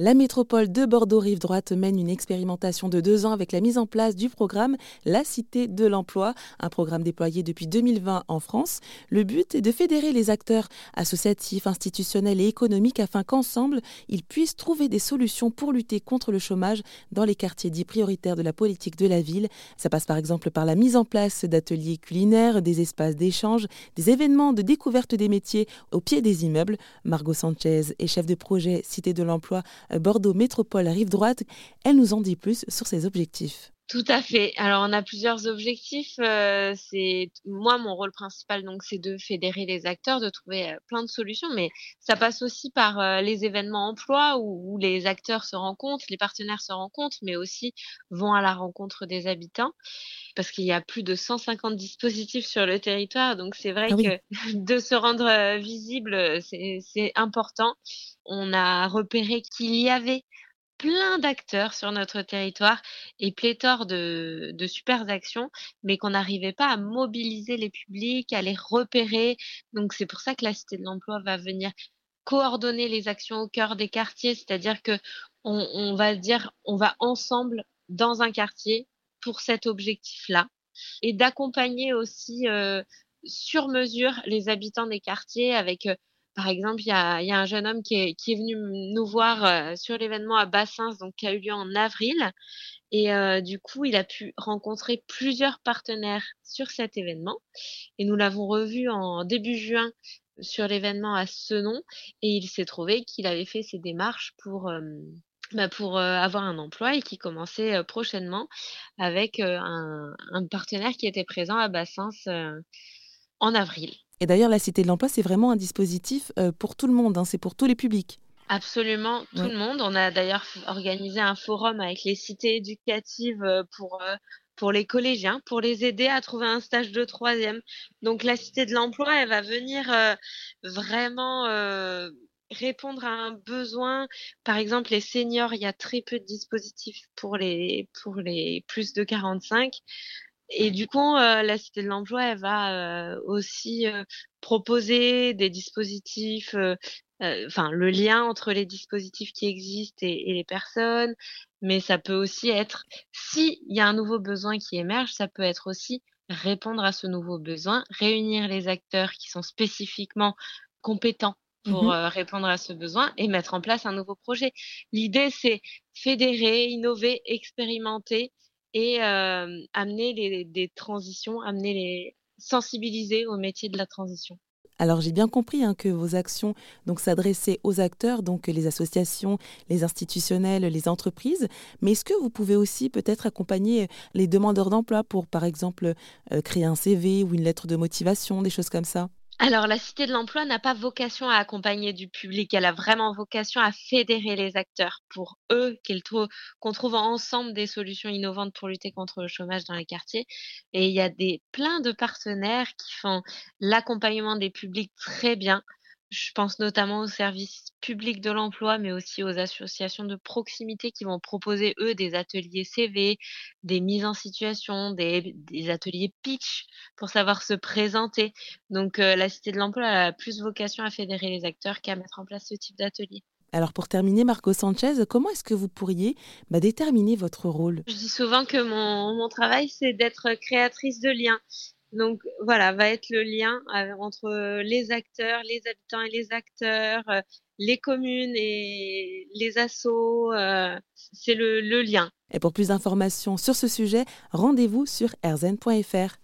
La métropole de Bordeaux-Rive Droite mène une expérimentation de deux ans avec la mise en place du programme La Cité de l'Emploi, un programme déployé depuis 2020 en France. Le but est de fédérer les acteurs associatifs, institutionnels et économiques afin qu'ensemble, ils puissent trouver des solutions pour lutter contre le chômage dans les quartiers dits prioritaires de la politique de la ville. Ça passe par exemple par la mise en place d'ateliers culinaires, des espaces d'échange, des événements de découverte des métiers au pied des immeubles. Margot Sanchez est chef de projet Cité de l'Emploi Bordeaux Métropole Rive Droite. Elle nous en dit plus sur ses objectifs. Tout à fait. Alors on a plusieurs objectifs. Euh, c'est moi mon rôle principal donc c'est de fédérer les acteurs, de trouver euh, plein de solutions, mais ça passe aussi par euh, les événements emploi où, où, les acteurs se rencontrent, les partenaires se rencontrent, mais aussi vont à la rencontre des habitants parce qu'il y a plus de 150 dispositifs sur le territoire, donc c'est vrai ah que de se rendre visible c'est important. On a repéré qu'il y avait plein d'acteurs sur notre territoire et pléthore de, de super actions, mais qu'on n'arrivait pas à mobiliser les publics, à les repérer. Donc c'est pour ça que la Cité de l'Emploi va venir coordonner les actions au cœur des quartiers, c'est-à-dire que on, on, va dire on va ensemble dans un quartier pour cet objectif-là et d'accompagner aussi euh, sur mesure les habitants des quartiers avec euh, par exemple, il y a, un jeune homme qui est, venu nous voir euh, sur l'événement à Bassins, donc qui a eu lieu en avril. Et euh, du coup, il a pu rencontrer plusieurs partenaires sur cet événement. Et nous l'avons revu en début juin sur l'événement à Senon. Et il s'est trouvé qu'il avait fait ses démarches pour, euh, bah avoir un emploi et qui commençait prochainement avec un, un, partenaire qui était présent à Bassins en avril. Et d'ailleurs, la Cité de l'Emploi, c'est vraiment un dispositif euh, pour tout le monde, hein, c'est pour tous les publics. Absolument, tout ouais. le monde. On a d'ailleurs organisé un forum avec les cités éducatives euh, pour, euh, pour les collégiens, pour les aider à trouver un stage de troisième. Donc la Cité de l'Emploi, elle va venir euh, vraiment euh, répondre à un besoin. Par exemple, les seniors, il y a très peu de dispositifs pour les, pour les plus de 45. Et du coup, euh, la Cité de l'Emploi, elle va euh, aussi euh, proposer des dispositifs, euh, euh, enfin le lien entre les dispositifs qui existent et, et, les personnes, mais ça peut aussi être, s'il y a un nouveau besoin qui émerge, ça peut être aussi répondre à ce nouveau besoin, réunir les acteurs qui sont spécifiquement compétents pour mmh euh, répondre à ce besoin et mettre en place un nouveau projet. L'idée, c'est fédérer, innover, expérimenter et amener des transitions, amener les sensibiliser au métier de la transition. Alors j'ai bien compris hein, que vos actions donc s'adressaient aux acteurs, donc les associations, les institutionnels, les entreprises. Mais est-ce que vous pouvez aussi peut-être accompagner les demandeurs d'emploi pour, par exemple, euh, créer un CV ou une lettre de motivation, des choses comme ça? Alors, la Cité de l'Emploi n'a pas vocation à accompagner du public, elle a vraiment vocation à fédérer les acteurs pour eux, qu'on trouve ensemble des solutions innovantes pour lutter contre le chômage dans les quartiers. Et il y a des, plein de partenaires qui font l'accompagnement des publics très bien. Je pense notamment aux services publics de l'emploi, mais aussi aux associations de proximité qui vont proposer, eux, des ateliers CV, des mises en situation, des, des ateliers pitch pour savoir se présenter. Donc, euh, la Cité de l'Emploi a plus vocation à fédérer les acteurs qu'à mettre en place ce type d'atelier. Alors pour terminer, Marco Sanchez, comment est-ce que vous pourriez bah, déterminer votre rôle? Je dis souvent que mon, mon travail, c'est d'être créatrice de liens. Donc voilà, va être le lien euh, entre les acteurs, les habitants et les acteurs, euh, les communes et les assos. Euh, c'est le, le lien. Et pour plus d'informations sur ce sujet, rendez-vous sur erzen.fr.